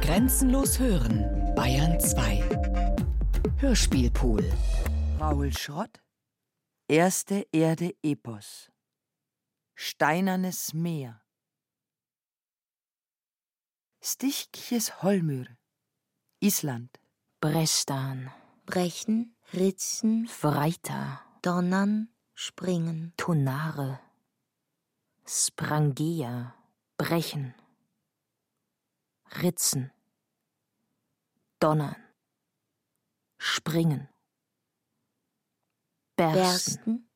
Grenzenlos hören, Bayern 2. Hörspielpool. Raul Schrott. Erste Erde Epos. Steinernes Meer. Stichkjes Holmür. Island. Brestan. Brechen, ritzen, Freita. donnern, springen. Tonare. Sprangea. Brechen. Ritzen. Donnern. Springen. Bersten. Bersten,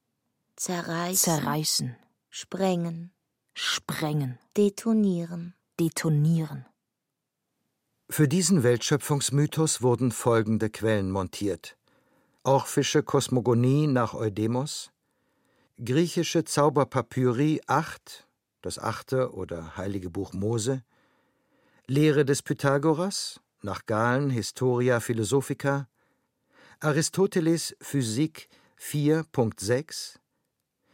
zerreißen, Zerreißen. sprengen, Sprengen. detonieren. Detonieren. Für diesen Weltschöpfungsmythos wurden folgende Quellen montiert: Orphische Kosmogonie nach Eudemos, griechische Zauberpapyri 8, das achte oder heilige Buch Mose, Lehre des Pythagoras nach Galen Historia Philosophica, Aristoteles Physik 4.6,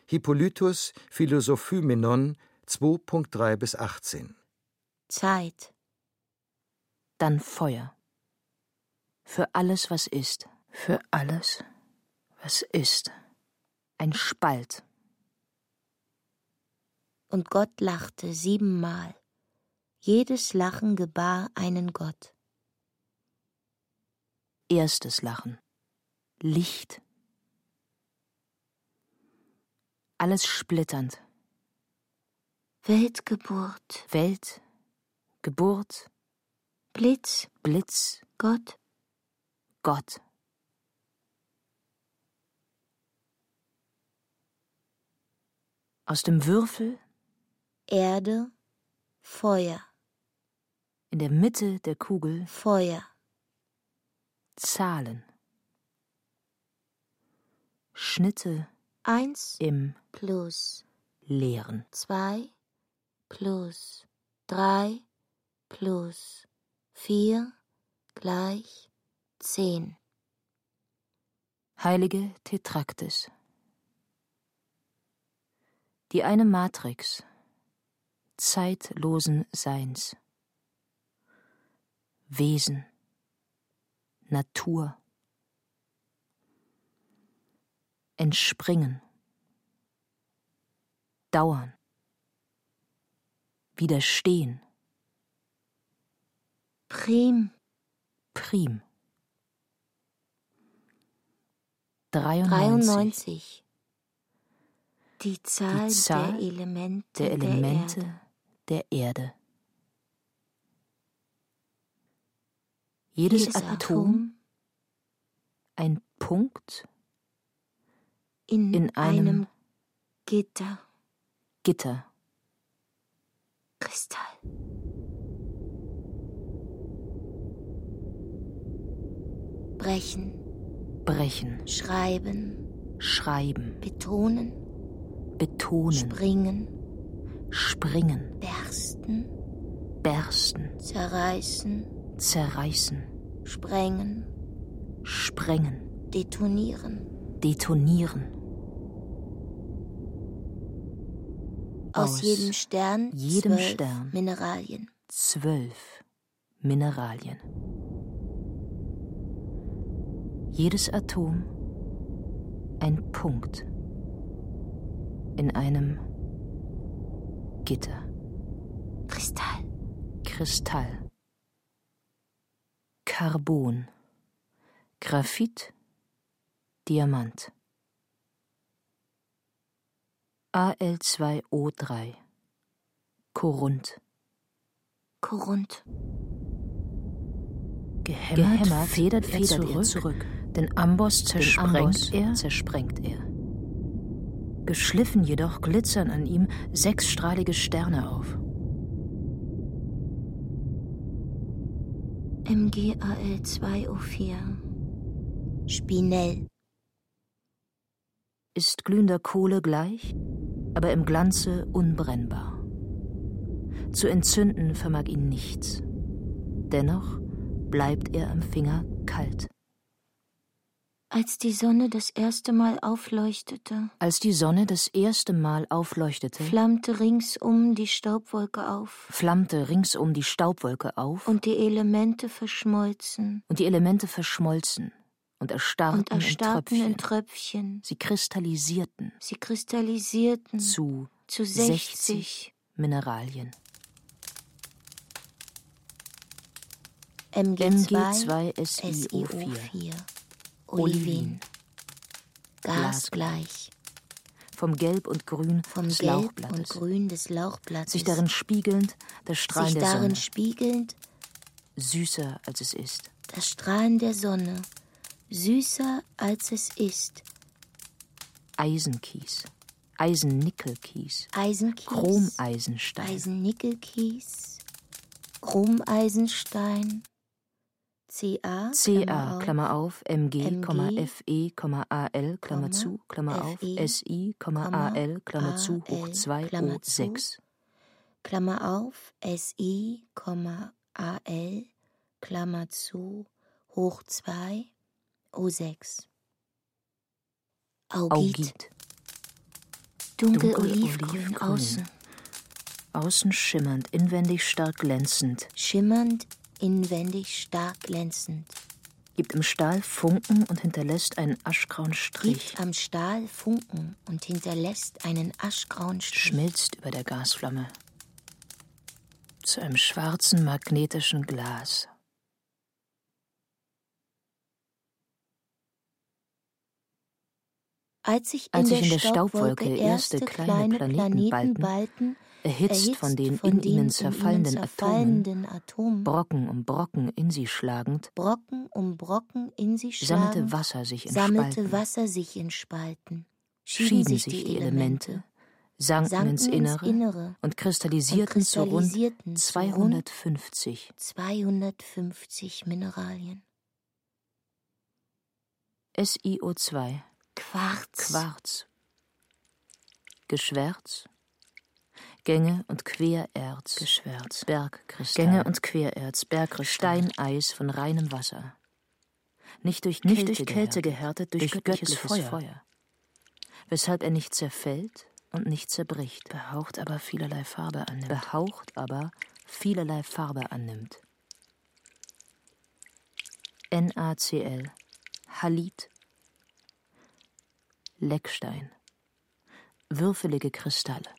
Hippolytus Philosophümenon 2.3 bis 18. Zeit, Dann Feuer. Für alles, was ist. Für alles, was ist. Ein Spalt. und Gott lachte siebenmal. Jedes Lachen gebar einen Gott. Erstes Lachen. Licht. Alles splitternd. Weltgeburt, Welt. Geburt. Blitz, Blitz. Gott, Gott. Aus dem Würfel Erde, Feuer, in der Mitte der Kugel Feuer, Zahlen. Schnitte eins im plus Leeren. zwei plus drei plus vier gleich zehn. Heilige Tetraktis. Die eine Matrix zeitlosen Seins. Wesen. Natur. Entspringen. Dauern. Widerstehen. Prim, Prim. 93. 93. Die Zahl, Die Zahl der Elemente der Elemente Erde. der Erde. Jedes, Jedes Atom, ein Punkt in, in einem einem Gitter, Gitter. Kristall. Brechen, Brechen, schreiben, schreiben, betonen, betonen, springen, springen, bersten, bersten, zerreißen, zerreißen, sprengen, sprengen, detonieren. detonieren. Aus, Aus jedem Stern jedem zwölf Stern. Mineralien. Zwölf Mineralien. Jedes Atom ein Punkt in einem Gitter. Kristall, Kristall. Carbon. Graphit. Diamant. Al2O3. Korund. Korund, Gehämmert, Gehämmert federt, federt er er zurück. zurück. Den Amboss zersprengt Amboss er, zersprengt er. Geschliffen jedoch glitzern an ihm sechsstrahlige Sterne auf. MgAl2O4. Spinell, Ist glühender Kohle gleich, aber im Glanze unbrennbar. Zu entzünden vermag ihn nichts. Dennoch bleibt er am Finger kalt. Als die Sonne das erste Mal aufleuchtete, Als die Sonne das erste Mal aufleuchtete, flammte ringsum die Staubwolke auf flammte ringsum die Staubwolke auf und die Elemente verschmolzen und die Elemente verschmolzen und erstarrten, und erstarrten in in Tröpfchen. Tröpfchen. Sie kristallisierten Sie kristallisierten zu zu 60 Mineralien. MG2 MG2 SiO4. SiO4 Olivin. Gasgleich Vom Gelb und Grün vom des Gelb und Lauchblattes. Grün des Lauchblattes Sich darin spiegelnd, das Strahlen sich der darin Sonne. spiegelnd Süßer als es ist. das Strahlen der Sonne süßer als es ist Eisenkies. Eisennickelkies. Eisenkies Chromeisenstein. Eisennickelkies Chromeisenstein Ca Ca, Klammer auf, Mg, Mg, Fe, Al, Klammer Komma, zu, Klammer auf, Fe, Si, Al, Klammer zu, hoch Al, 2, Klammer zu, O6. Klammer auf Si Al Klammer zu hoch 2 O6 Augit, Augit. dunkel, dunkel olivgrün. außen Außen schimmernd, inwendig stark glänzend. schimmernd inwendig stark glänzend Gibt im Stahl Funken und hinterlässt einen aschgrauen Strich. gibt am Stahl Funken und hinterlässt einen aschgrauen Strich Schmilzt über der Gasflamme. Zu einem schwarzen magnetischen Glas. Als sich in, Als der, sich in der Staubwolke Staubwolke erste erste kleine kleine Planetenbalken, Planetenbalken, Erhitzt von den in ihnen zerfallenden Atomen, Brocken um Brocken in sie schlagend, Brocken um Brocken in sie sammelte Wasser sich in sammelte Spalten, Wasser sich in Spalten, schieden sich die Elemente, sanken, ins Innere, Innere. Und kristallisierten, und zu rund kristallisierten zu rund 250 250 Mineralien. SiO2, Quarz, Quarz, Geschwärz, Gänge und Quererz, Geschwärz, Bergkristall, Gänge und Quererz, Bergkristall, Steineis von reinem Wasser. Nicht durch Kälte, Nicht durch Kälte gehärtet, durch, göttliches, Feuer. Weshalb er nicht zerfällt und nicht zerbricht, behaucht aber vielerlei Farbe annimmt. Behaucht aber vielerlei Farbe annimmt. NaCl, Halit, Leckstein, würfelige Kristalle.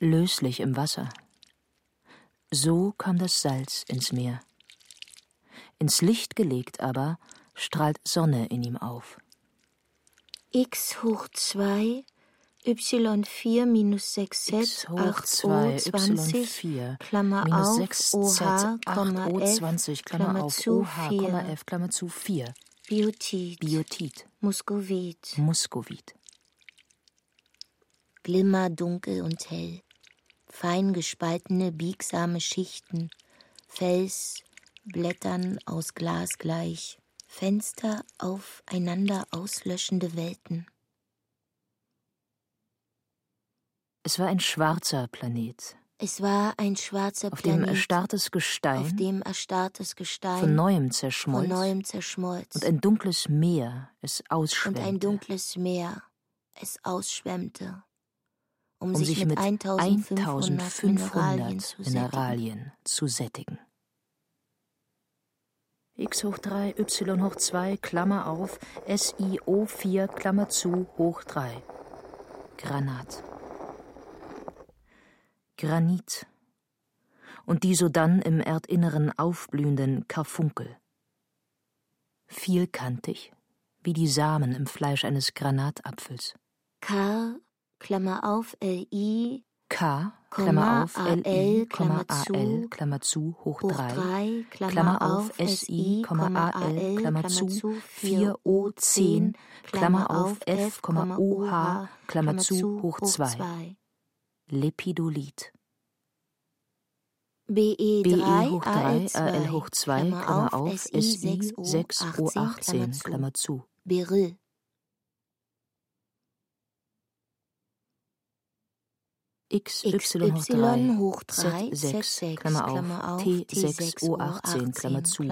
Löslich im Wasser. So kam das Salz ins Meer. Ins Licht gelegt aber strahlt Sonne in ihm auf. x hoch 2, y4 minus 6z, X hoch 8o 2, 20, Y4, Klammer minus auf, 6 OH, Z, 8 Komma, O F, 20, Klammer Klammer auf, OH, 4. Komma F, Klammer zu 4, Biotit, Biotit, Muskovit, Muskovit, Glimmer dunkel und hell, fein gespaltene, biegsame Schichten, Fels, Blättern aus Glas gleich, Fenster aufeinander auslöschende Welten. Es war ein schwarzer Planet, Es war ein schwarzer auf dem Planet, erstarrtes Gestein. Auf dem erstarrtes Gestein. Von neuem von zerschmolz neuem zerschmolz. Und ein dunkles Meer es und ausschwemmte, ein dunkles Meer es ausschwemmte, um, um sich, mit 1500 Mineralien zu sättigen. Mineralien zu sättigen. x hoch 3, y hoch 2, Klammer auf, SiO 4, Klammer zu, hoch 3. Granat. Granit. Und die sodann im Erdinneren aufblühenden Karfunkel. Vielkantig, wie die Samen im Fleisch eines Granatapfels. K, Klammer auf, Li, K, Klammer auf, LI, Klammer AL, Klammer zu, hoch hoch 3, 3, Klammer auf, SI, AL, Klammer zu, 4 4O 10, Klammer auf, F, OH, Klammer zu, hoch 2. Lepidolit. BE BE 3, hoch 3, AL hoch 2, Klammer auf, SI SI 6 O 18, 18, Klammer zu. Beryl. X, Y hoch 3, hoch 3 Z 6, Klammer auf, T 6, O 18, Klammer zu,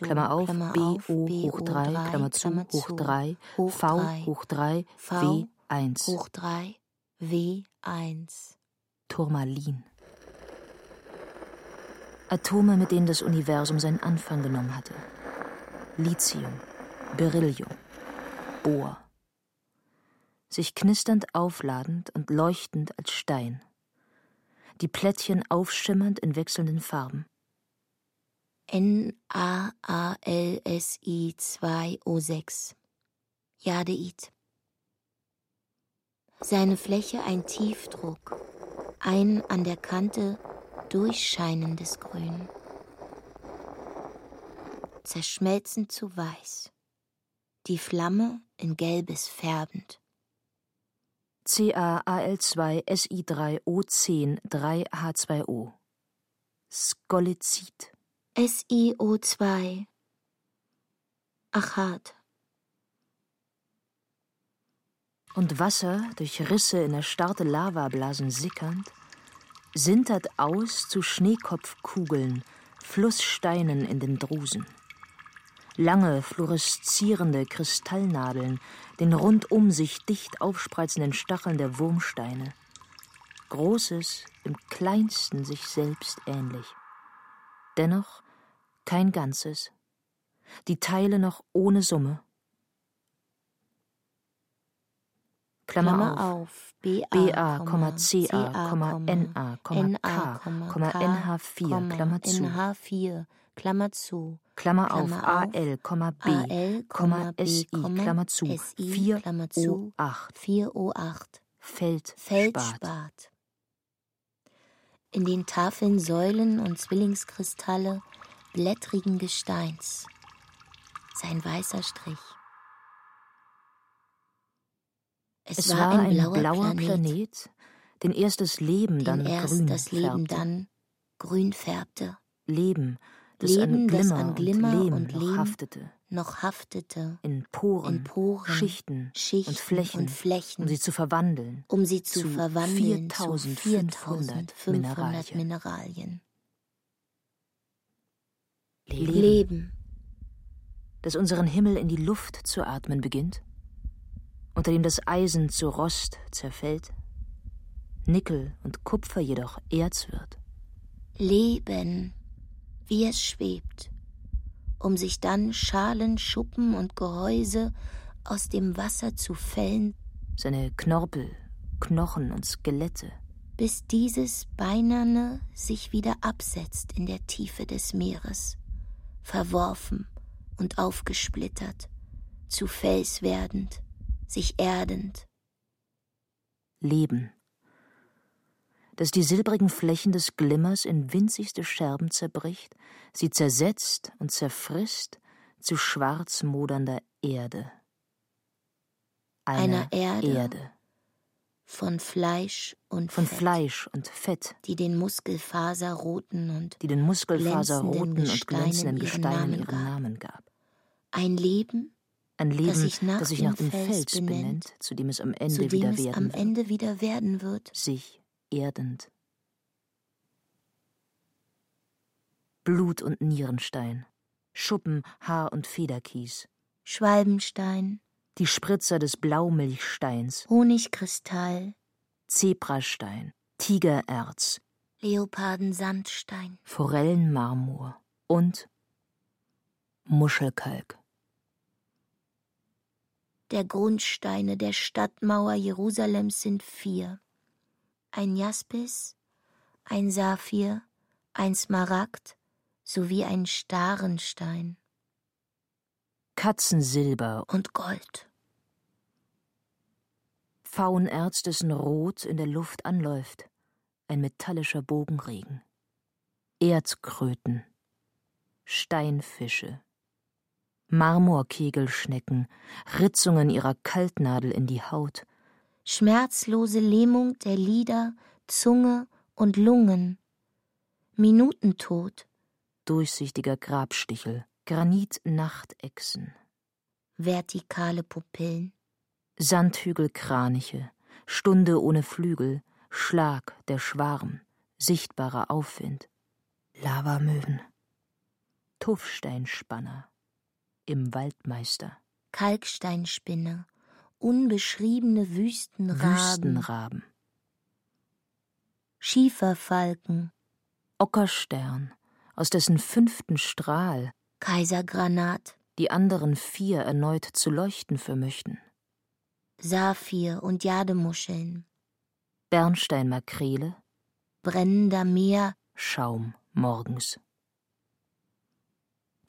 Klammer auf, B, O hoch 3, Klammer zu, hoch 3, V hoch 3, W 1. Hoch 3, W 1. Turmalin. Atome, mit denen das Universum seinen Anfang genommen hatte. Lithium, Beryllium, Bohr. Sich knisternd aufladend und leuchtend als Stein. Die Plättchen aufschimmernd in wechselnden Farben. N-A-A-L-S-I-2-O-6. Jadeit. Seine Fläche ein Tiefdruck, ein an der Kante durchscheinendes Grün. Zerschmelzend zu weiß, die Flamme in Gelbes färbend. CaAl2SI3O10 3H2O. Skolizid. SiO2. Achat. Und Wasser, durch Risse in erstarrte Lavablasen sickernd, sintert aus zu Schneekopfkugeln, Flusssteinen in den Drusen. Lange, fluoreszierende Kristallnadeln, den rundum sich dicht aufspreizenden Stacheln der Wurmsteine. Großes, im kleinsten sich selbst ähnlich. Dennoch kein Ganzes. Die Teile noch ohne Summe. Klammer auf, BA, CA, NA, K, NH4, Klammer zu. NH4, Klammer zu. Klammer auf, AL, B, SI, Klammer zu, 4 O8. 4O8. Feldspat. In den Tafeln Säulen und Zwillingskristalle blättrigen Gesteins. Sein weißer Strich. Es, es war, ein blauer, blauer Planet, Planet, den erst das Leben den dann erst grün das Leben dann grün färbte. Leben, das Leben, an Glimmer, das an Glimmer und Lehm, und noch Lehm haftete. Noch haftete. In Poren, in Poren Schichten, Schichten und, Flächen, und Flächen, um sie zu verwandeln. um sie zu, zu verwandeln 4500 zu 4500 Mineralien. Mineralien. Leben. Leben, das unseren Himmel in die Luft zu atmen beginnt, unter dem das Eisen zu Rost zerfällt, Nickel und Kupfer jedoch Erz wird. Leben, wie es schwebt, um sich dann Schalen, Schuppen und Gehäuse aus dem Wasser zu fällen, Seine Knorpel, Knochen und Skelette, bis dieses Beinerne sich wieder absetzt in der Tiefe des Meeres, verworfen und aufgesplittert, zu Fels werdend, sich erdend, Leben, das die silbrigen Flächen des Glimmers in winzigste Scherben zerbricht, sie zersetzt und zerfrisst zu schwarz modernder Erde. Einer Erde, Erde, von Fleisch und von Fett, Fleisch und Fett, die den muskelfaserroten und die den muskelfaserroten glänzenden und glänzenden Gesteinen ihren Namen gab. ein Leben, Ein Leben, das sich nach das sich dem nach dem Fels Fels benennt, benennt, zu dem es am Ende wieder werden am Ende wieder werden wird, wird, sich erdend. Blut und Nierenstein, Schuppen, Haar und Federkies, Schwalbenstein, die Spritzer des Blaumilchsteins, Honigkristall, Zebrastein, Tigererz, Leopardensandstein, Forellenmarmor und Muschelkalk. Der Grundsteine der Stadtmauer Jerusalems sind vier. Ein Jaspis, ein Saphir, ein Smaragd sowie ein Starenstein. Katzensilber, und Gold. Pfauenerz, dessen Rot in der Luft anläuft, ein metallischer Bogenregen. Erzkröten, Steinfische, Marmorkegelschnecken, Ritzungen ihrer Kaltnadel in die Haut, Schmerzlose Lähmung der Lider, Zunge und Lungen. Minutentod, durchsichtiger Grabstichel, Granitnachtechsen, vertikale Pupillen, Sandhügelkraniche, Stunde ohne Flügel, Schlag der Schwarm, sichtbarer Aufwind, Lavamöwen, Tuffsteinspanner. Im Waldmeister, Kalksteinspinne, unbeschriebene Wüstenraben, Wüstenraben, Schieferfalken, Ockerstern, aus dessen fünften Strahl Kaisergranat, die anderen vier erneut zu leuchten vermöchten, Saphir und Jademuscheln, Bernsteinmakrele, brennender Meer, Schaum morgens.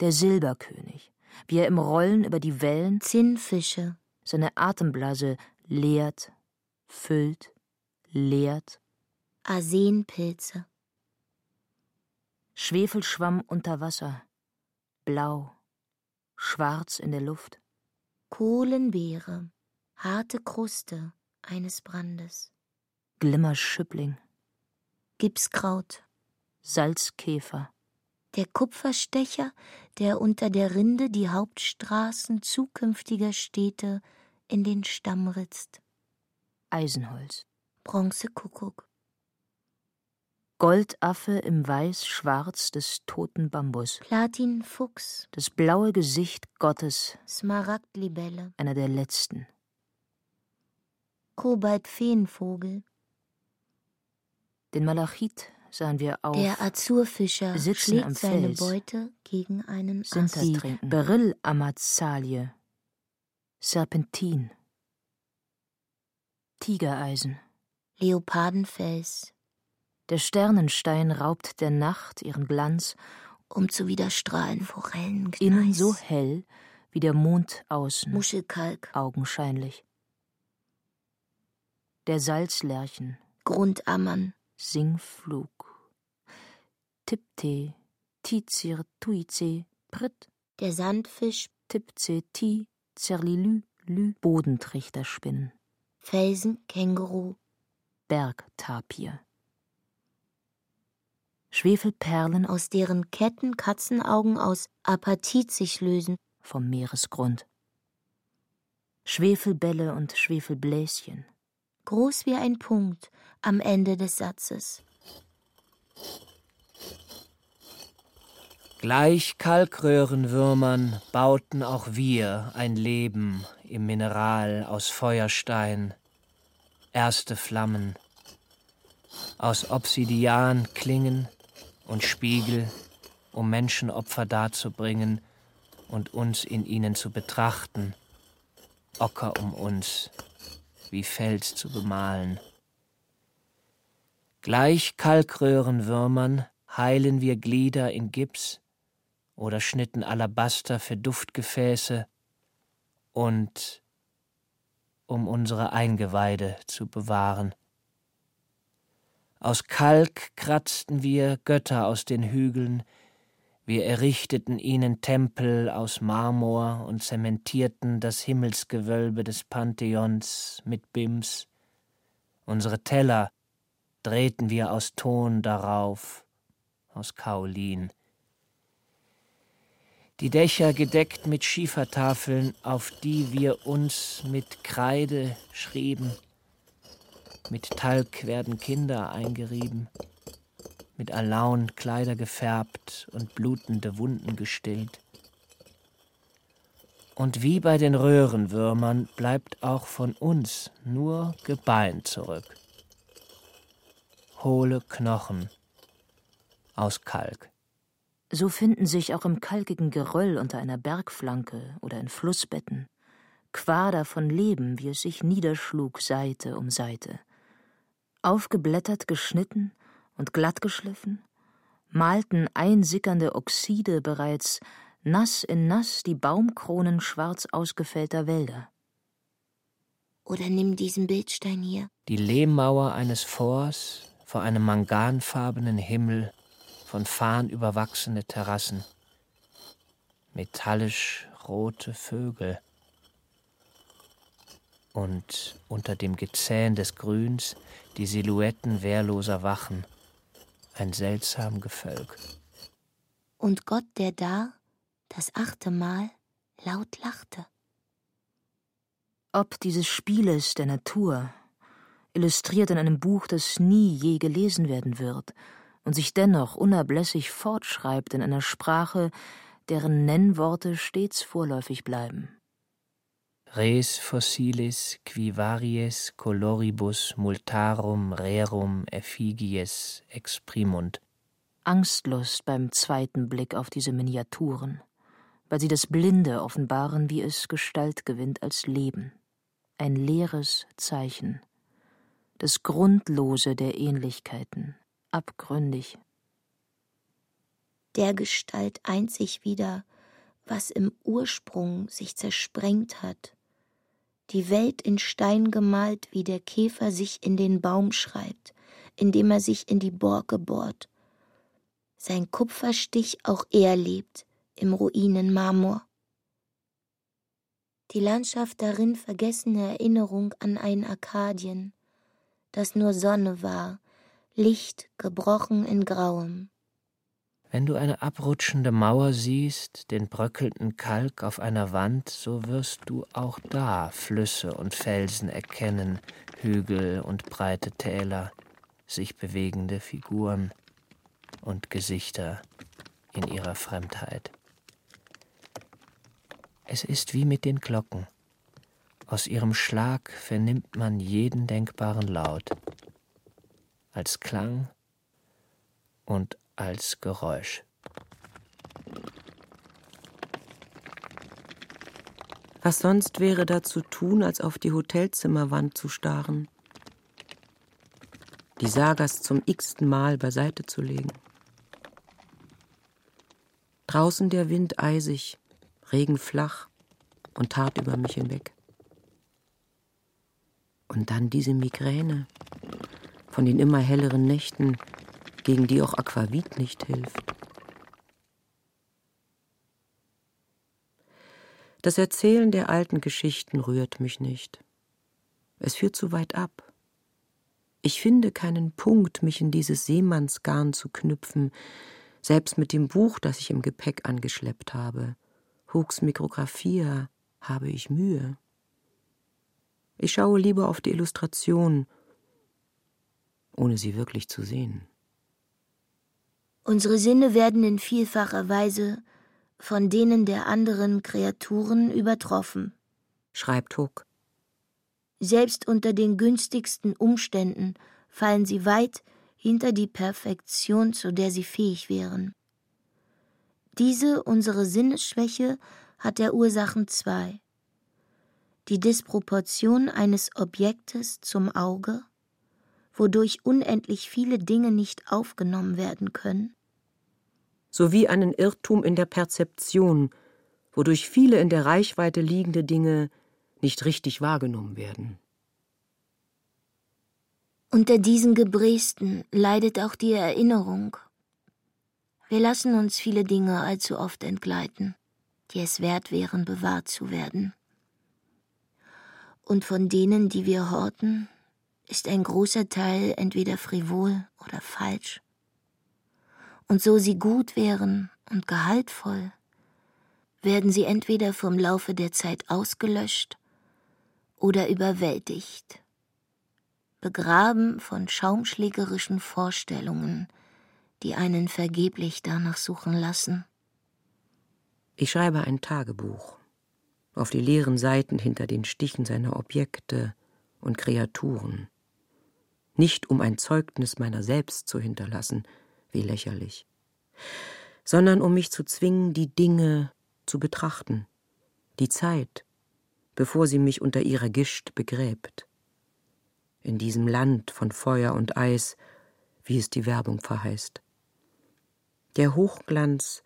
Der Silberkönig, wie er im Rollen über die Wellen Zinnfische, seine Atemblase leert, füllt, leert, Arsenpilze, Schwefelschwamm unter Wasser, blau, schwarz in der Luft, Kohlenbeere, harte Kruste eines Brandes, Glimmerschüppling, Gipskraut, Salzkäfer, der Kupferstecher, der unter der Rinde die Hauptstraßen zukünftiger Städte in den Stamm ritzt, Eisenholz, Bronzekuckuck, Goldaffe im Weiß-Schwarz des toten Bambus, Platinfuchs, das blaue Gesicht Gottes, Smaragdlibelle, einer der letzten, Kobaltfeenvogel, den Malachit sahen wir auf der Azurfischer sitzen am schlägt seine Fels, Beute gegen einen Ast. Beryllamazalie, Serpentin, Tigereisen, Leopardenfels, der Sternenstein raubt der Nacht ihren Glanz, um zu widerstrahlen Forellengneis, innen so hell wie der Mond außen, Muschelkalk, augenscheinlich. Der Salzlerchen, Grundammern, Singflug, Tipte, Tizir, Tuize, Prit, der Sandfisch, Tipze, Ti, Zerlilü, Lü, Bodentrichterspinnen, Felsen, Känguru, Bergtapir. Schwefelperlen aus deren Ketten Katzenaugen aus Apatit sich lösen, vom Meeresgrund. Schwefelbälle und Schwefelbläschen. groß wie ein Punkt am Ende des Satzes. Gleich Kalkröhrenwürmern bauten auch wir ein Leben im Mineral aus Feuerstein, erste Flammen, aus Obsidian Klingen und Spiegel, um Menschenopfer darzubringen und uns in ihnen zu betrachten, Ocker um uns, wie Fels zu bemalen. Gleich Kalkröhrenwürmern heilen wir Glieder in Gips oder schnitten Alabaster für Duftgefäße und um unsere Eingeweide zu bewahren. Aus Kalk kratzten wir Götter aus den Hügeln, wir errichteten ihnen Tempel aus Marmor und zementierten das Himmelsgewölbe des Pantheons mit Bims. Unsere Teller drehten wir aus Ton darauf, aus Kaolin. Die Dächer gedeckt mit Schiefertafeln, auf die wir uns mit Kreide schrieben. Mit Talg werden Kinder eingerieben, mit Alaun Kleider gefärbt und blutende Wunden gestillt. Und wie bei den Röhrenwürmern bleibt auch von uns nur Gebein zurück. Hohle Knochen aus Kalk. So finden sich auch im kalkigen Geröll unter einer Bergflanke oder in Flussbetten Quader von Leben, wie es sich niederschlug Seite um Seite. Aufgeblättert, geschnitten und glattgeschliffen, malten einsickernde Oxide bereits nass in nass die Baumkronen schwarz ausgefällter Wälder. Oder nimm diesen Bildstein hier. Die Lehmmauer eines Forts vor einem manganfarbenen Himmel, von Farn überwachsene Terrassen, metallisch rote Vögel. Und unter dem Gezähn des Grüns die Silhouetten wehrloser Wachen, ein seltsam Gefolg. Und Gott, der da, das achte Mal, laut lachte. Ob dieses Spieles der Natur, illustriert in einem Buch, das nie je gelesen werden wird und sich dennoch unablässig fortschreibt in einer Sprache, deren Nennworte stets vorläufig bleiben. Res fossilis qui varies coloribus multarum rerum effigies exprimunt. Angstlust beim zweiten Blick auf diese Miniaturen, weil sie das Blinde offenbaren, wie es Gestalt gewinnt als Leben. Ein leeres Zeichen. Das Grundlose der Ähnlichkeiten, abgründig. Der Gestalt einzig wieder, was im Ursprung sich zersprengt hat, die Welt in Stein gemalt, wie der Käfer sich in den Baum schreibt, indem er sich in die Borke bohrt. Sein Kupferstich auch er lebt im Ruinenmarmor. Die Landschaft darin vergessene Erinnerung an ein Arkadien, das nur Sonne war, Licht gebrochen in Grauem. Wenn du eine abrutschende Mauer siehst, den bröckelnden Kalk auf einer Wand, so wirst du auch da Flüsse und Felsen erkennen, Hügel und breite Täler, sich bewegende Figuren und Gesichter in ihrer Fremdheit. Es ist wie mit den Glocken. Aus ihrem Schlag vernimmt man jeden denkbaren Laut, als Klang und als Geräusch. Was sonst wäre da zu tun, als auf die Hotelzimmerwand zu starren? Die Sagas zum x-ten Mal beiseite zu legen. Draußen der Wind eisig, Regen flach und hart über mich hinweg. Und dann diese Migräne von den immer helleren Nächten, gegen die auch Aquavit nicht hilft. Das Erzählen der alten Geschichten rührt mich nicht. Es führt zu weit ab. Ich finde keinen Punkt, mich in dieses Seemannsgarn zu knüpfen, selbst mit dem Buch, das ich im Gepäck angeschleppt habe. Hooks Mikrographia habe ich Mühe. Ich schaue lieber auf die Illustration, ohne sie wirklich zu sehen. Unsere Sinne werden in vielfacher Weise von denen der anderen Kreaturen übertroffen, schreibt Hook. Selbst unter den günstigsten Umständen fallen sie weit hinter die Perfektion, zu der sie fähig wären. Diese unsere Sinnesschwäche hat der Ursachen zwei. Die Disproportion eines Objektes zum Auge, wodurch unendlich viele Dinge nicht aufgenommen werden können, sowie einen Irrtum in der Perzeption, wodurch viele in der Reichweite liegende Dinge nicht richtig wahrgenommen werden. Unter diesen Gebresten leidet auch die Erinnerung. Wir lassen uns viele Dinge allzu oft entgleiten, die es wert wären, bewahrt zu werden. Und von denen, die wir horten, ist ein großer Teil entweder frivol oder falsch. Und so sie gut wären und gehaltvoll, werden sie entweder vom Laufe der Zeit ausgelöscht oder überwältigt, begraben von schaumschlägerischen Vorstellungen, die einen vergeblich danach suchen lassen. Ich schreibe ein Tagebuch. Auf die leeren Seiten hinter den Stichen seiner Objekte und Kreaturen. Nicht um ein Zeugnis meiner selbst zu hinterlassen, wie lächerlich, sondern um mich zu zwingen, die Dinge zu betrachten, die Zeit, bevor sie mich unter ihrer Gischt begräbt. In diesem Land von Feuer und Eis, wie es die Werbung verheißt. Der Hochglanz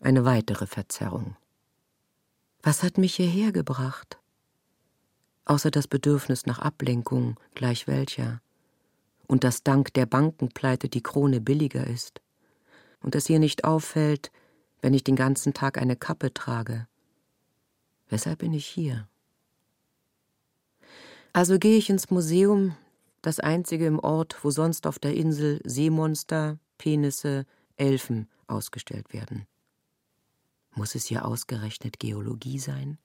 eine weitere Verzerrung. Was hat mich hierher gebracht? Außer das Bedürfnis nach Ablenkung, gleich welcher und dass dank der Bankenpleite die Krone billiger ist und es ihr nicht auffällt, wenn ich den ganzen Tag eine Kappe trage. Weshalb bin ich hier? Also gehe ich ins Museum, das einzige im Ort, wo sonst auf der Insel Seemonster, Penisse, Elfen ausgestellt werden. Muss es hier ausgerechnet Geologie sein?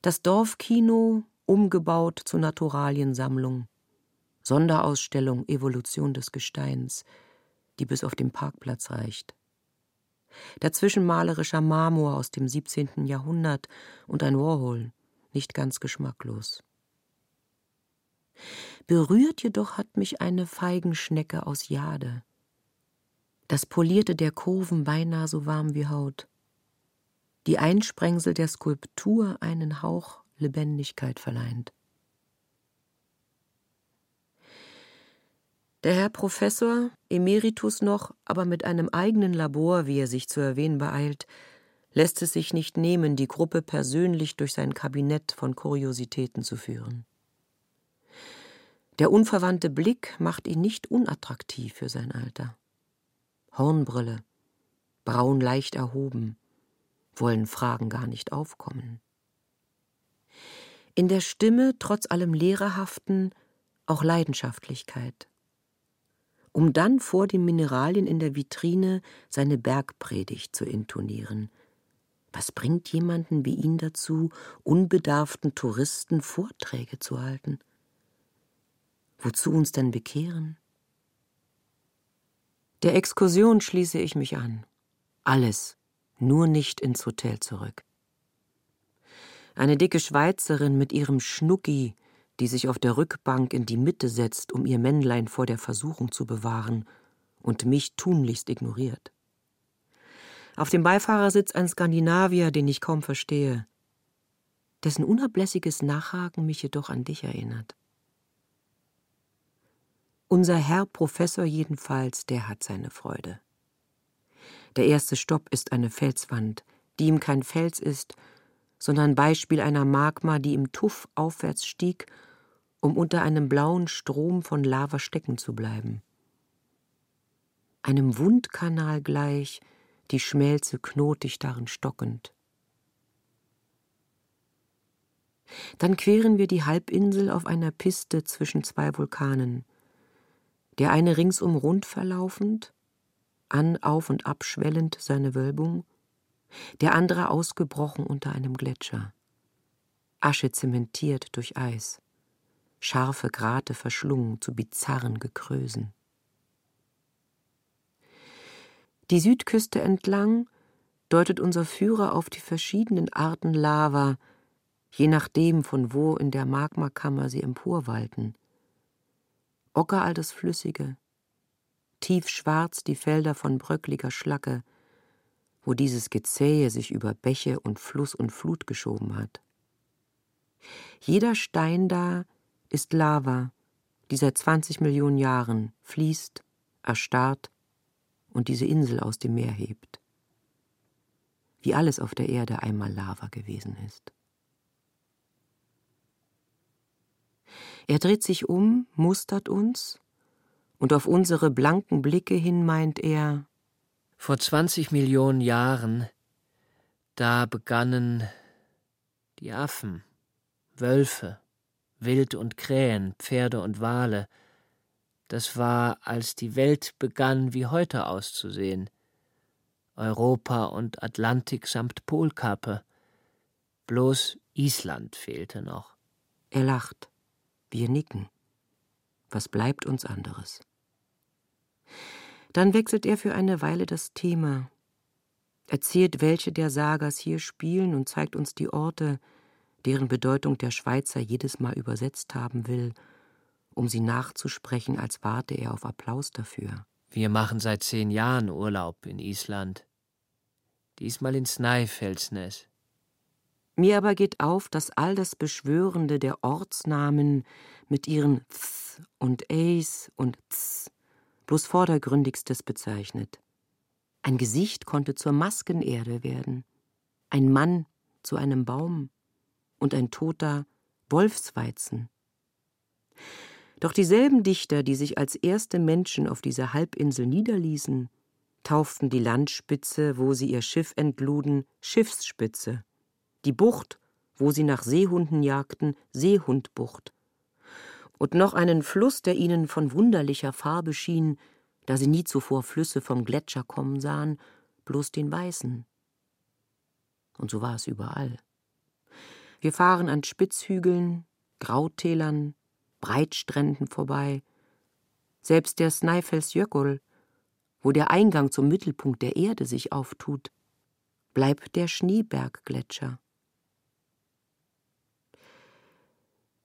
Das Dorfkino umgebaut zur Naturaliensammlung. Sonderausstellung Evolution des Gesteins, die bis auf den Parkplatz reicht. Dazwischen malerischer Marmor aus dem 17. Jahrhundert und ein Warhol, nicht ganz geschmacklos. Berührt jedoch hat mich eine Feigenschnecke aus Jade. Das Polierte der Kurven beinahe so warm wie Haut. Die Einsprengsel der Skulptur einen Hauch Lebendigkeit verleihend. Der Herr Professor, Emeritus noch, aber mit einem eigenen Labor, wie er sich zu erwähnen beeilt, lässt es sich nicht nehmen, die Gruppe persönlich durch sein Kabinett von Kuriositäten zu führen. Der unverwandte Blick macht ihn nicht unattraktiv für sein Alter. Hornbrille, braun leicht erhoben, wollen Fragen gar nicht aufkommen. In der Stimme, trotz allem Lehrerhaften, auch Leidenschaftlichkeit. Um dann vor den Mineralien in der Vitrine seine Bergpredigt zu intonieren. Was bringt jemanden wie ihn dazu, unbedarften Touristen Vorträge zu halten? Wozu uns denn bekehren? Der Exkursion schließe ich mich an. Alles, nur nicht ins Hotel zurück. Eine dicke Schweizerin mit ihrem Schnucki, die sich auf der Rückbank in die Mitte setzt, um ihr Männlein vor der Versuchung zu bewahren und mich tunlichst ignoriert. Auf dem Beifahrersitz ein Skandinavier, den ich kaum verstehe, dessen unablässiges Nachhaken mich jedoch an dich erinnert. Unser Herr Professor jedenfalls, der hat seine Freude. Der erste Stopp ist eine Felswand, die ihm kein Fels ist, sondern Beispiel einer Magma, die im Tuff aufwärts stieg, um unter einem blauen Strom von Lava stecken zu bleiben. Einem Wundkanal gleich, die Schmelze knotig darin stockend. Dann queren wir die Halbinsel auf einer Piste zwischen zwei Vulkanen der eine ringsum rund verlaufend, an, auf und abschwellend seine Wölbung, der andere ausgebrochen unter einem Gletscher. Asche zementiert durch Eis, scharfe Grate verschlungen zu bizarren Gekrösen. Die Südküste entlang deutet unser Führer auf die verschiedenen Arten Lava, je nachdem, von wo in der Magmakammer sie emporwalten – Ocker das Flüssige, tiefschwarz die Felder von bröckliger Schlacke, wo dieses Gezähe sich über Bäche und Fluss und Flut geschoben hat. Jeder Stein da ist Lava, die seit 20 Millionen Jahren fließt, erstarrt und diese Insel aus dem Meer hebt. Wie alles auf der Erde einmal Lava gewesen ist. Er dreht sich um, mustert uns, und auf unsere blanken Blicke hin meint er Vor zwanzig Millionen Jahren, da begannen die Affen, Wölfe, Wild und Krähen, Pferde und Wale. Das war, als die Welt begann, wie heute auszusehen. Europa und Atlantik samt Polkappe. Bloß Island fehlte noch. Er lacht. Wir nicken. Was bleibt uns anderes? Dann wechselt er für eine Weile das Thema, erzählt, welche der Sagas hier spielen und zeigt uns die Orte, deren Bedeutung der Schweizer jedes Mal übersetzt haben will, um sie nachzusprechen, als warte er auf Applaus dafür. Wir machen seit zehn Jahren Urlaub in Island. Diesmal in Snæfellsnes. Mir aber geht auf, dass all das Beschwörende der Ortsnamen mit ihren Th und Ace und Ts bloß Vordergründigstes bezeichnet. Ein Gesicht konnte zur Maskenerde werden, ein Mann zu einem Baum und ein toter Wolfsweizen. Doch dieselben Dichter, die sich als erste Menschen auf dieser Halbinsel niederließen, tauften die Landspitze, wo sie ihr Schiff entluden, Schiffsspitze die Bucht, wo sie nach Seehunden jagten, Seehundbucht. Und noch einen Fluss, der ihnen von wunderlicher Farbe schien, da sie nie zuvor Flüsse vom Gletscher kommen sahen, bloß den weißen. Und so war es überall. Wir fahren an Spitzhügeln, Grautälern, Breitstränden vorbei. Selbst der Snæfellsjökull, wo der Eingang zum Mittelpunkt der Erde sich auftut, bleibt der Schneeberggletscher.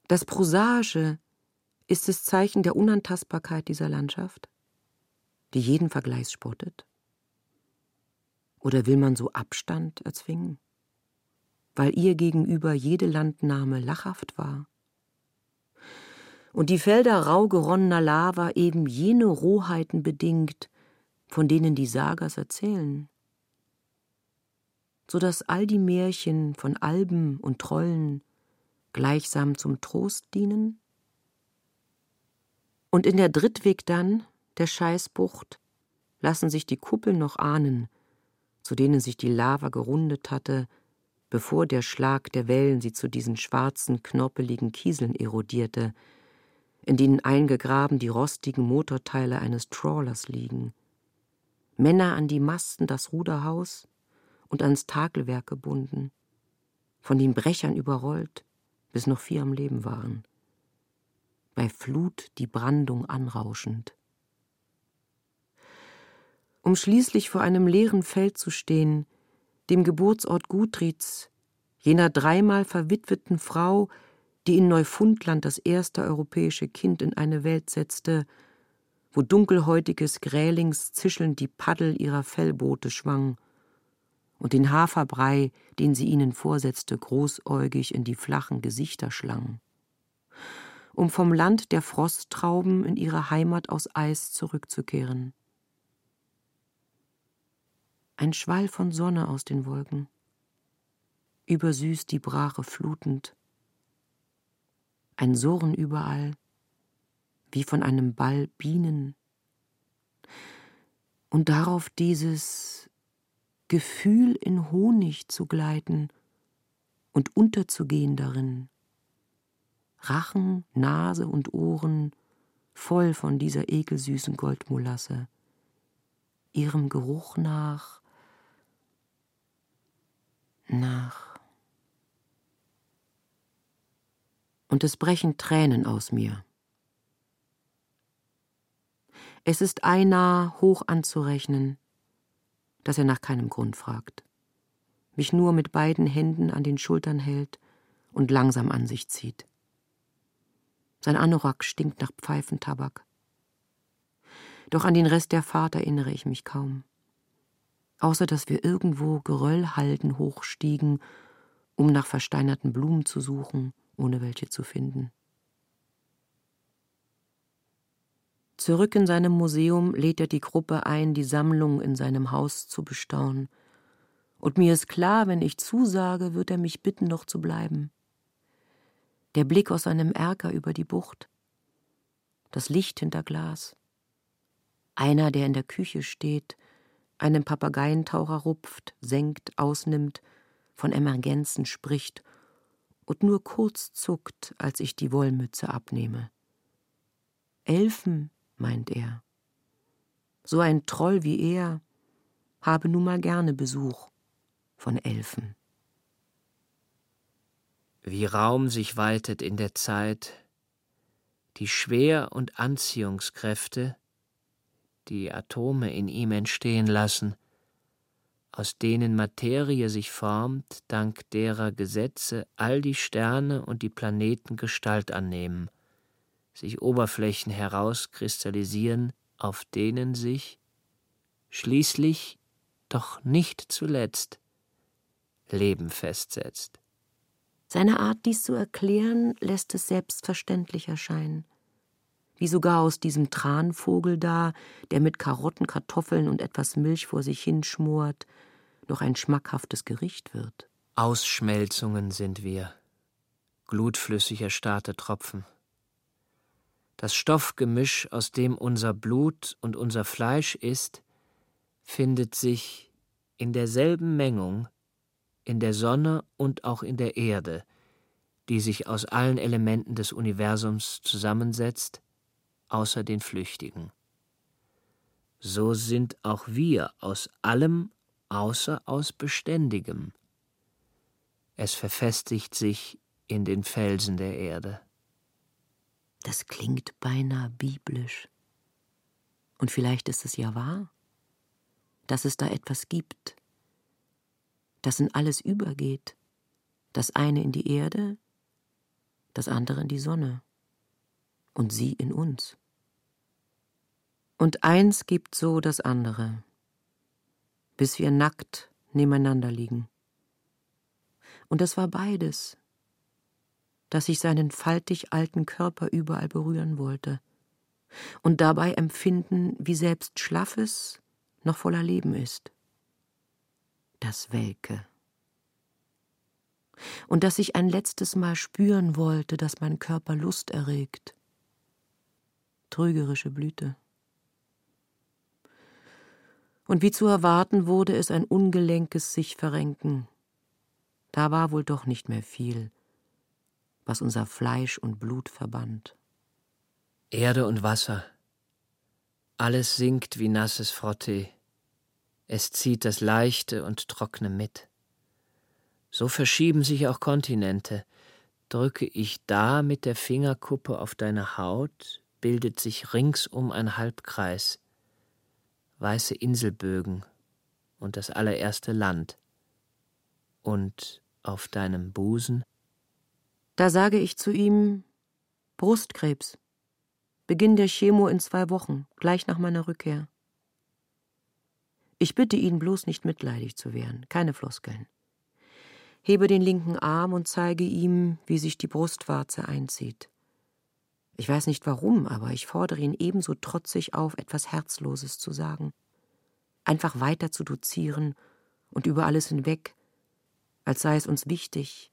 Das Prosaische ist das Zeichen der Unantastbarkeit dieser Landschaft, die jeden Vergleich spottet. Oder will man so Abstand erzwingen, weil ihr gegenüber jede Landnahme lachhaft war? Und die Felder rau geronnener Lava eben jene Rohheiten bedingt, von denen die Sagas erzählen, so dass all die Märchen von Alben und Trollen gleichsam zum Trost dienen? Und in der Drittweg dann, der Scheißbucht, lassen sich die Kuppeln noch ahnen, zu denen sich die Lava gerundet hatte, bevor der Schlag der Wellen sie zu diesen schwarzen, knorpeligen Kieseln erodierte, in denen eingegraben die rostigen Motorteile eines Trawlers liegen. Männer an die Masten das Ruderhaus und ans Takelwerk gebunden, von den Brechern überrollt, bis noch vier am Leben waren. Bei Flut die Brandung anrauschend. Um schließlich vor einem leeren Feld zu stehen, dem Geburtsort Gutrids, jener dreimal verwitweten Frau, die in Neufundland das erste europäische Kind in eine Welt setzte, wo dunkelhäutiges Grälings zischelnd die Paddel ihrer Fellboote schwang und den Haferbrei, den sie ihnen vorsetzte, großäugig in die flachen Gesichter schlang, um vom Land der Frosttrauben in ihre Heimat aus Eis zurückzukehren. Ein Schwall von Sonne aus den Wolken, übersüßt die Brache flutend, ein Surren überall, wie von einem Ball Bienen. Und darauf dieses Gefühl in Honig zu gleiten und unterzugehen darin. Rachen, Nase und Ohren voll von dieser ekelsüßen Goldmolasse, ihrem Geruch nach, nach. Und es brechen Tränen aus mir. Es ist Einar hoch anzurechnen, dass er nach keinem Grund fragt, mich nur mit beiden Händen an den Schultern hält und langsam an sich zieht. Sein Anorak stinkt nach Pfeifentabak. Doch an den Rest der Fahrt erinnere ich mich kaum. Außer dass wir irgendwo Geröllhalden hochstiegen, um nach versteinerten Blumen zu suchen, ohne welche zu finden. Zurück in seinem Museum lädt er die Gruppe ein, die Sammlung in seinem Haus zu bestaunen. Und mir ist klar, wenn ich zusage, wird er mich bitten, noch zu bleiben. Der Blick aus seinem Erker über die Bucht, das Licht hinter Glas. Einer, der in der Küche steht, einen Papageientaucher rupft, senkt, ausnimmt, von Emergenzen spricht und nur kurz zuckt, als ich die Wollmütze abnehme. Elfen meint er. So ein Troll wie er habe nun mal gerne Besuch von Elfen. Wie Raum sich weitet in der Zeit, die Schwer- und Anziehungskräfte, die Atome in ihm entstehen lassen, aus denen Materie sich formt, dank derer Gesetze all die Sterne und die Planeten Gestalt annehmen – sich Oberflächen herauskristallisieren, auf denen sich schließlich, doch nicht zuletzt, Leben festsetzt. Seine Art, dies zu erklären, lässt es selbstverständlich erscheinen. Wie sogar aus diesem Tranvogel da, der mit Karotten, Kartoffeln und etwas Milch vor sich hinschmort, noch ein schmackhaftes Gericht wird. Ausschmelzungen sind wir, glutflüssig erstarrte Tropfen. Das Stoffgemisch, aus dem unser Blut und unser Fleisch ist, findet sich in derselben Mengung in der Sonne und auch in der Erde, die sich aus allen Elementen des Universums zusammensetzt, außer den Flüchtigen. So sind auch wir aus allem außer aus Beständigem. Es verfestigt sich in den Felsen der Erde. Das klingt beinahe biblisch. Und vielleicht ist es ja wahr, dass es da etwas gibt, das in alles übergeht, das eine in die Erde, das andere in die Sonne und sie in uns. Und eins gibt so das andere, bis wir nackt nebeneinander liegen. Und es war beides, dass ich seinen faltig alten Körper überall berühren wollte und dabei empfinden, wie selbst Schlaffes noch voller Leben ist. Das Welke. Und dass ich ein letztes Mal spüren wollte, dass mein Körper Lust erregt. Trügerische Blüte. Und wie zu erwarten wurde es ein ungelenkes sich verrenken. Da war wohl doch nicht mehr viel, was unser Fleisch und Blut verband. Erde und Wasser. Alles sinkt wie nasses Frottee. Es zieht das Leichte und Trockene mit. So verschieben sich auch Kontinente. Drücke ich da mit der Fingerkuppe auf deine Haut, bildet sich ringsum ein Halbkreis, weiße Inselbögen und das allererste Land. Und auf deinem Busen? Da sage ich zu ihm Brustkrebs. Beginn der Chemo in zwei Wochen, gleich nach meiner Rückkehr. Ich bitte ihn bloß nicht mitleidig zu werden, keine Floskeln. Hebe den linken Arm und zeige ihm, wie sich die Brustwarze einzieht. Ich weiß nicht warum, aber ich fordere ihn ebenso trotzig auf, etwas Herzloses zu sagen. Einfach weiter zu dozieren und über alles hinweg, als sei es uns wichtig.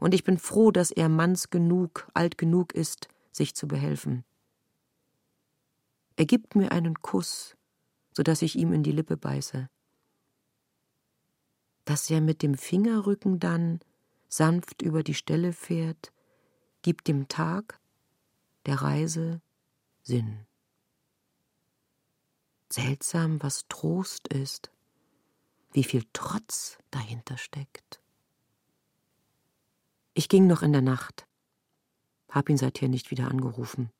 Und ich bin froh, dass er manns genug, alt genug ist, sich zu behelfen. Er gibt mir einen Kuss, so dass ich ihm in die Lippe beiße. Dass er mit dem Fingerrücken dann sanft über die Stelle fährt, gibt dem Tag der Reise Sinn. Seltsam, was Trost ist, wie viel Trotz dahinter steckt. Ich ging noch in der Nacht, hab ihn seither nicht wieder angerufen,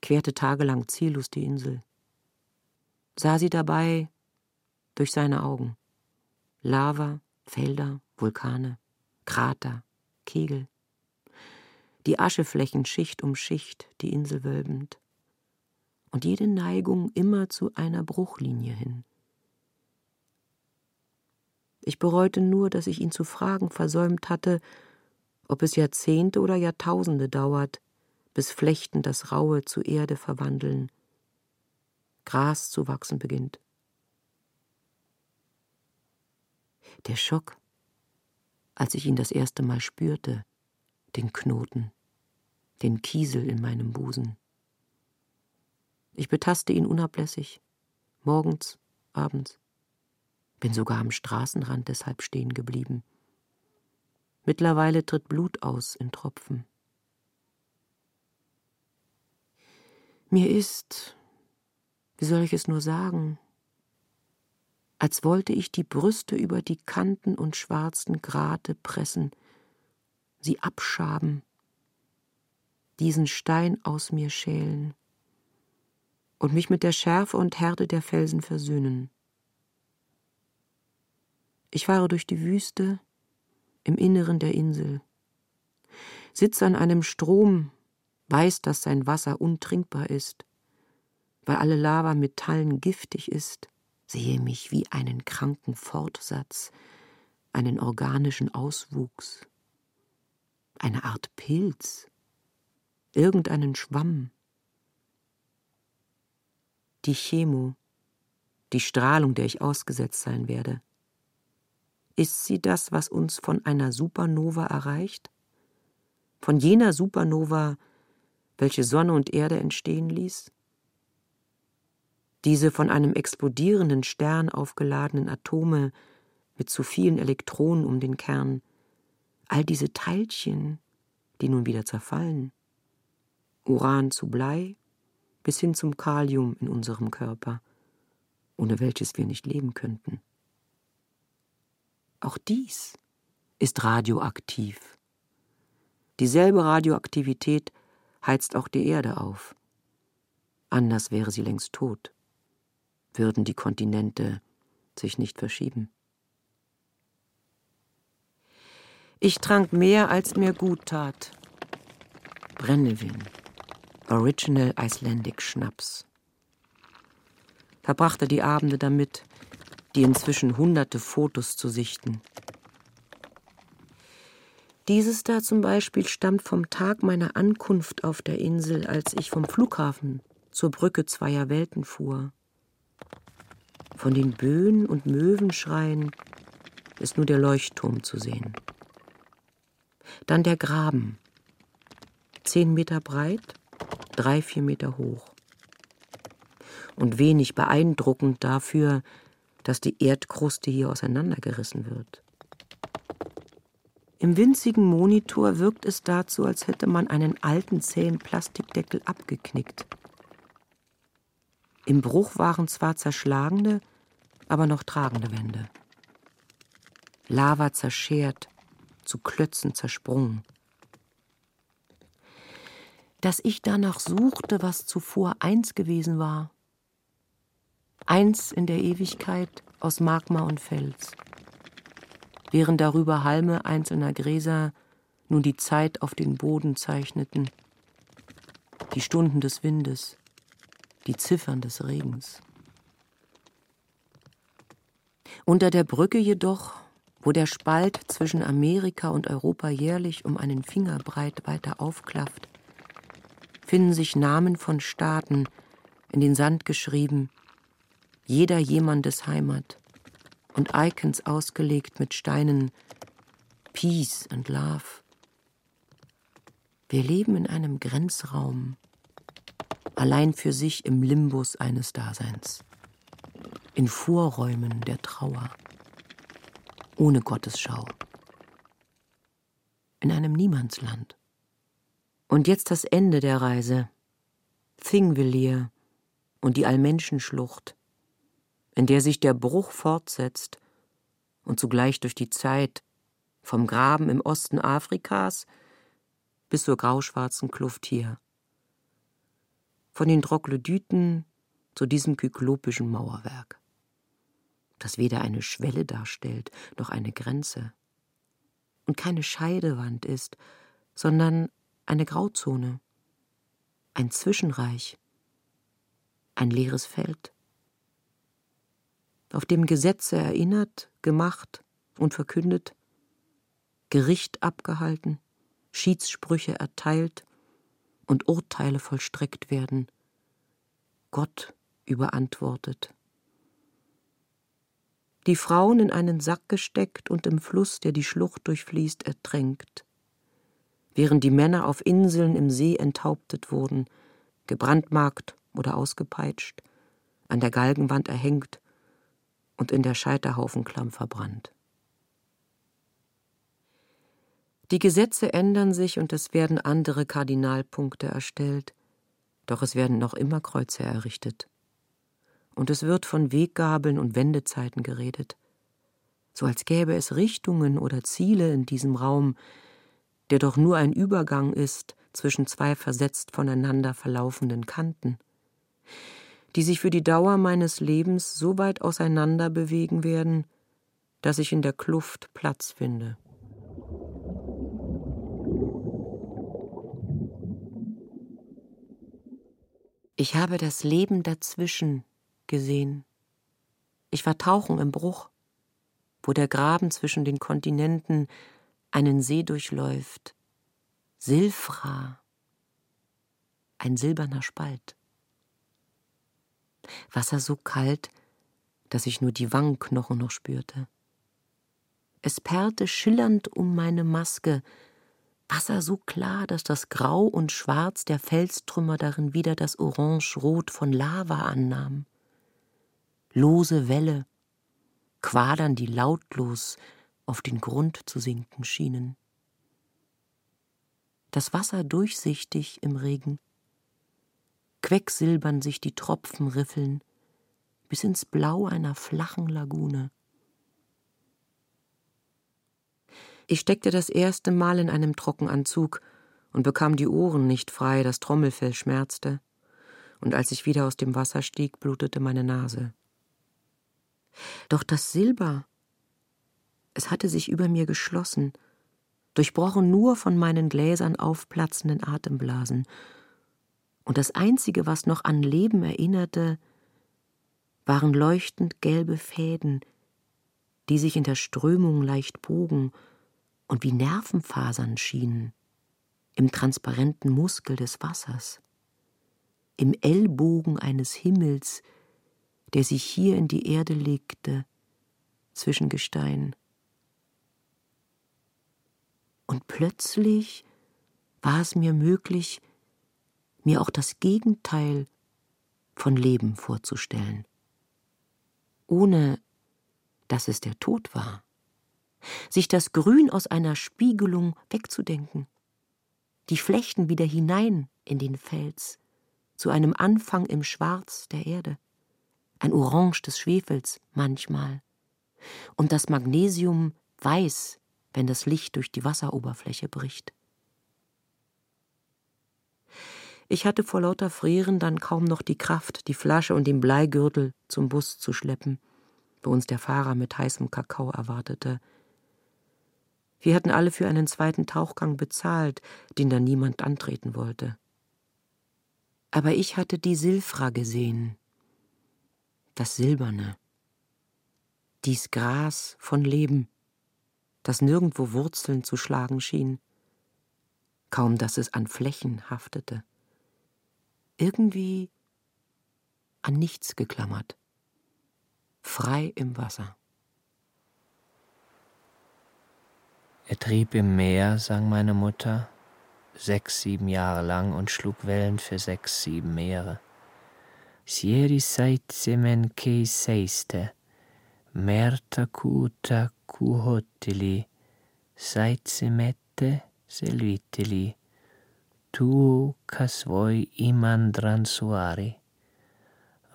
querte tagelang ziellos die Insel, sah sie dabei durch seine Augen. Lava, Felder, Vulkane, Krater, Kegel, die Ascheflächen Schicht um Schicht, die Insel wölbend, und jede Neigung immer zu einer Bruchlinie hin. Ich bereute nur, dass ich ihn zu fragen versäumt hatte, ob es Jahrzehnte oder Jahrtausende dauert, bis Flechten das Raue zu Erde verwandeln, Gras zu wachsen beginnt. Der Schock, als ich ihn das erste Mal spürte, den Knoten, den Kiesel in meinem Busen. Ich betaste ihn unablässig, morgens, abends, bin sogar am Straßenrand deshalb stehen geblieben. Mittlerweile tritt Blut aus in Tropfen. Mir ist, wie soll ich es nur sagen, als wollte ich die Brüste über die Kanten und schwarzen Grate pressen, sie abschaben, diesen Stein aus mir schälen und mich mit der Schärfe und Härte der Felsen versöhnen. Ich fahre durch die Wüste im Inneren der Insel, sitze an einem Strom, weiß, dass sein Wasser untrinkbar ist, weil alle Lava Metallen giftig ist, sehe mich wie einen kranken Fortsatz, einen organischen Auswuchs eine Art Pilz, irgendeinen Schwamm. Die Chemo, die Strahlung, der ich ausgesetzt sein werde. Ist sie das, was uns von einer Supernova erreicht? Von jener Supernova, welche Sonne und Erde entstehen ließ? Diese von einem explodierenden Stern aufgeladenen Atome mit zu vielen Elektronen um den Kern, all diese Teilchen, die nun wieder zerfallen. Uran zu Blei bis hin zum Kalium in unserem Körper, ohne welches wir nicht leben könnten. Auch dies ist radioaktiv. Dieselbe Radioaktivität heizt auch die Erde auf. Anders wäre sie längst tot, würden die Kontinente sich nicht verschieben. Ich trank mehr, als mir gut tat. Brennevin, Original Icelandic Schnaps. Verbrachte die Abende damit, die inzwischen hunderte Fotos zu sichten. Dieses da zum Beispiel stammt vom Tag meiner Ankunft auf der Insel, als ich vom Flughafen zur Brücke zweier Welten fuhr. Von den Böen und Möwenschreien ist nur der Leuchtturm zu sehen. Dann der Graben, zehn Meter breit, drei, vier Meter hoch. Und wenig beeindruckend dafür, dass die Erdkruste hier auseinandergerissen wird. Im winzigen Monitor wirkt es dazu, als hätte man einen alten zähen Plastikdeckel abgeknickt. Im Bruch waren zwar zerschlagene, aber noch tragende Wände. Lava zerschert, zu Klötzen zersprungen. Dass ich danach suchte, was zuvor eins gewesen war. Eins in der Ewigkeit aus Magma und Fels. Während darüber Halme einzelner Gräser nun die Zeit auf den Boden zeichneten, die Stunden des Windes, die Ziffern des Regens. Unter der Brücke jedoch wo der Spalt zwischen Amerika und Europa jährlich um einen Fingerbreit weiter aufklafft, finden sich Namen von Staaten in den Sand geschrieben, jeder jemandes Heimat und Icons ausgelegt mit Steinen Peace and Love. Wir leben in einem Grenzraum, allein für sich im Limbus eines Daseins, in Vorräumen der Trauer ohne Gottesschau. In einem Niemandsland. Und jetzt das Ende der Reise. Thingvellir und die Allmenschenschlucht, in der sich der Bruch fortsetzt und zugleich durch die Zeit vom Graben im Osten Afrikas bis zur grauschwarzen Kluft hier. Von den Troglodyten zu diesem kyklopischen Mauerwerk das weder eine Schwelle darstellt noch eine Grenze und keine Scheidewand ist, sondern eine Grauzone, ein Zwischenreich, ein leeres Feld, auf dem Gesetze erinnert, gemacht und verkündet, Gericht abgehalten, Schiedssprüche erteilt und Urteile vollstreckt werden, Gott überantwortet. Die Frauen in einen Sack gesteckt und im Fluss, der die Schlucht durchfließt, ertränkt, während die Männer auf Inseln im See enthauptet wurden, gebrandmarkt oder ausgepeitscht, an der Galgenwand erhängt und in der Scheiterhaufenklamm verbrannt. Die Gesetze ändern sich und es werden andere Kardinalpunkte erstellt, doch es werden noch immer Kreuze errichtet. Und es wird von Weggabeln und Wendezeiten geredet, so als gäbe es Richtungen oder Ziele in diesem Raum, der doch nur ein Übergang ist zwischen zwei versetzt voneinander verlaufenden Kanten, die sich für die Dauer meines Lebens so weit auseinander bewegen werden, dass ich in der Kluft Platz finde. Ich habe das Leben dazwischen gesehen. Ich war tauchen im Bruch, wo der Graben zwischen den Kontinenten einen See durchläuft. Silfra, ein silberner Spalt. Wasser so kalt, dass ich nur die Wangenknochen noch spürte. Es perlte schillernd um meine Maske, Wasser so klar, dass das Grau und Schwarz der Felstrümmer darin wieder das Orange-Rot von Lava annahm lose Welle, Quadern, die lautlos auf den Grund zu sinken schienen. Das Wasser durchsichtig im Regen, quecksilbern sich die Tropfen riffeln bis ins Blau einer flachen Lagune. Ich steckte das erste Mal in einem Trockenanzug und bekam die Ohren nicht frei, das Trommelfell schmerzte, und als ich wieder aus dem Wasser stieg, blutete meine Nase. Doch das Silber, es hatte sich über mir geschlossen, durchbrochen nur von meinen Gläsern aufplatzenden Atemblasen, und das Einzige, was noch an Leben erinnerte, waren leuchtend gelbe Fäden, die sich in der Strömung leicht bogen und wie Nervenfasern schienen, im transparenten Muskel des Wassers, im Ellbogen eines Himmels, der sich hier in die Erde legte, zwischen Gestein. Und plötzlich war es mir möglich, mir auch das Gegenteil von Leben vorzustellen, ohne dass es der Tod war, sich das Grün aus einer Spiegelung wegzudenken, die Flechten wieder hinein in den Fels, zu einem Anfang im Schwarz der Erde, ein Orange des Schwefels manchmal, und das Magnesium weiß, wenn das Licht durch die Wasseroberfläche bricht. Ich hatte vor lauter Frieren dann kaum noch die Kraft, die Flasche und den Bleigürtel zum Bus zu schleppen, wo uns der Fahrer mit heißem Kakao erwartete. Wir hatten alle für einen zweiten Tauchgang bezahlt, den da niemand antreten wollte. Aber ich hatte die Silfra gesehen, das Silberne, dies Gras von Leben, das nirgendwo Wurzeln zu schlagen schien, kaum dass es an Flächen haftete. Irgendwie an nichts geklammert, frei im Wasser. Er trieb im Meer, sang meine Mutter, sechs, sieben Jahre lang und schlug Wellen für sechs, sieben Meere. Sieri seitsemen kei seiste, merta kuta kuhotili, seitsemette selvitili, tu kas voi imandran suari,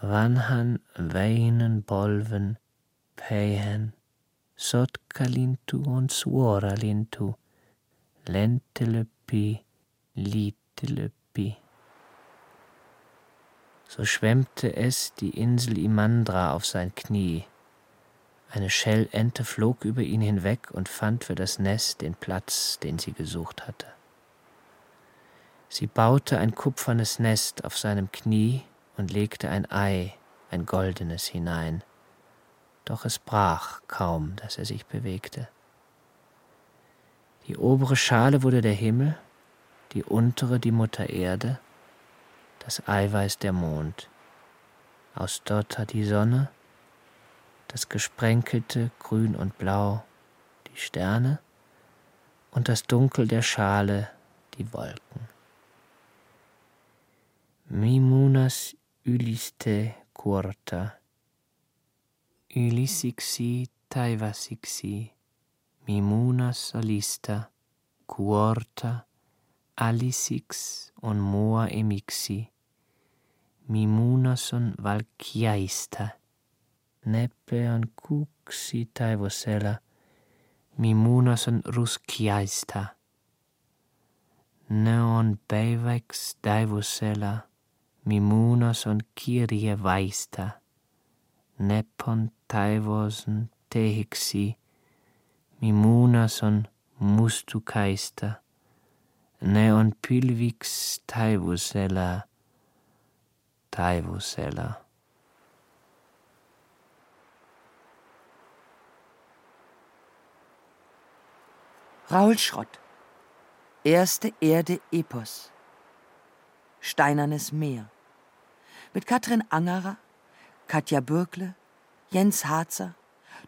vanhan veinen polven peihen, sotkalintu on suoralintu, lentelöppi, liitelöppi. So schwemmte es die Insel Imandra auf sein Knie. Eine Schellente flog über ihn hinweg und fand für das Nest den Platz, den sie gesucht hatte. Sie baute ein kupfernes Nest auf seinem Knie und legte ein Ei, ein goldenes, hinein. Doch es brach kaum, dass er sich bewegte. Die obere Schale wurde der Himmel, die untere die Mutter Erde, das Eiweiß der Mond, aus Dotter die Sonne, das gesprenkelte Grün und Blau, die Sterne und das Dunkel der Schale, die Wolken. Mimunas yliste kuorta, ylisiksi taivasiksi, mimunas alista, kuorta, alisix on mua emiksi, mimunas on valkiaista, neppe on kuksi taivosella, mimunas on ruskiaista, ne on päiväks taivosella, Mimunos on Kyrie vaista, nepon taivosen tehiksi, Mimunas on mustukaista, ne on pilviks taivusella, taivusella. Raul Schrott. Erste Erde Epos. Steinernes Meer. Mit Katrin Angerer, Katja Bürkle, Jens Harzer,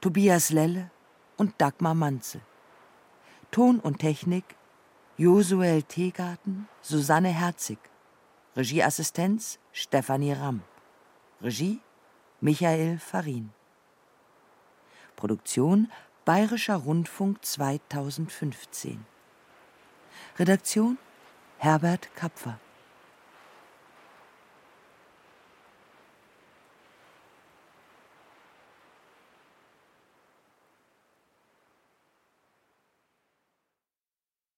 Tobias Lelle und Dagmar Manzel. Ton und Technik Josuel Tegarten, Susanne Herzig. Regieassistenz Stefanie Ramm. Regie Michael Farin. Produktion Bayerischer Rundfunk 2015. Redaktion Herbert Kapfer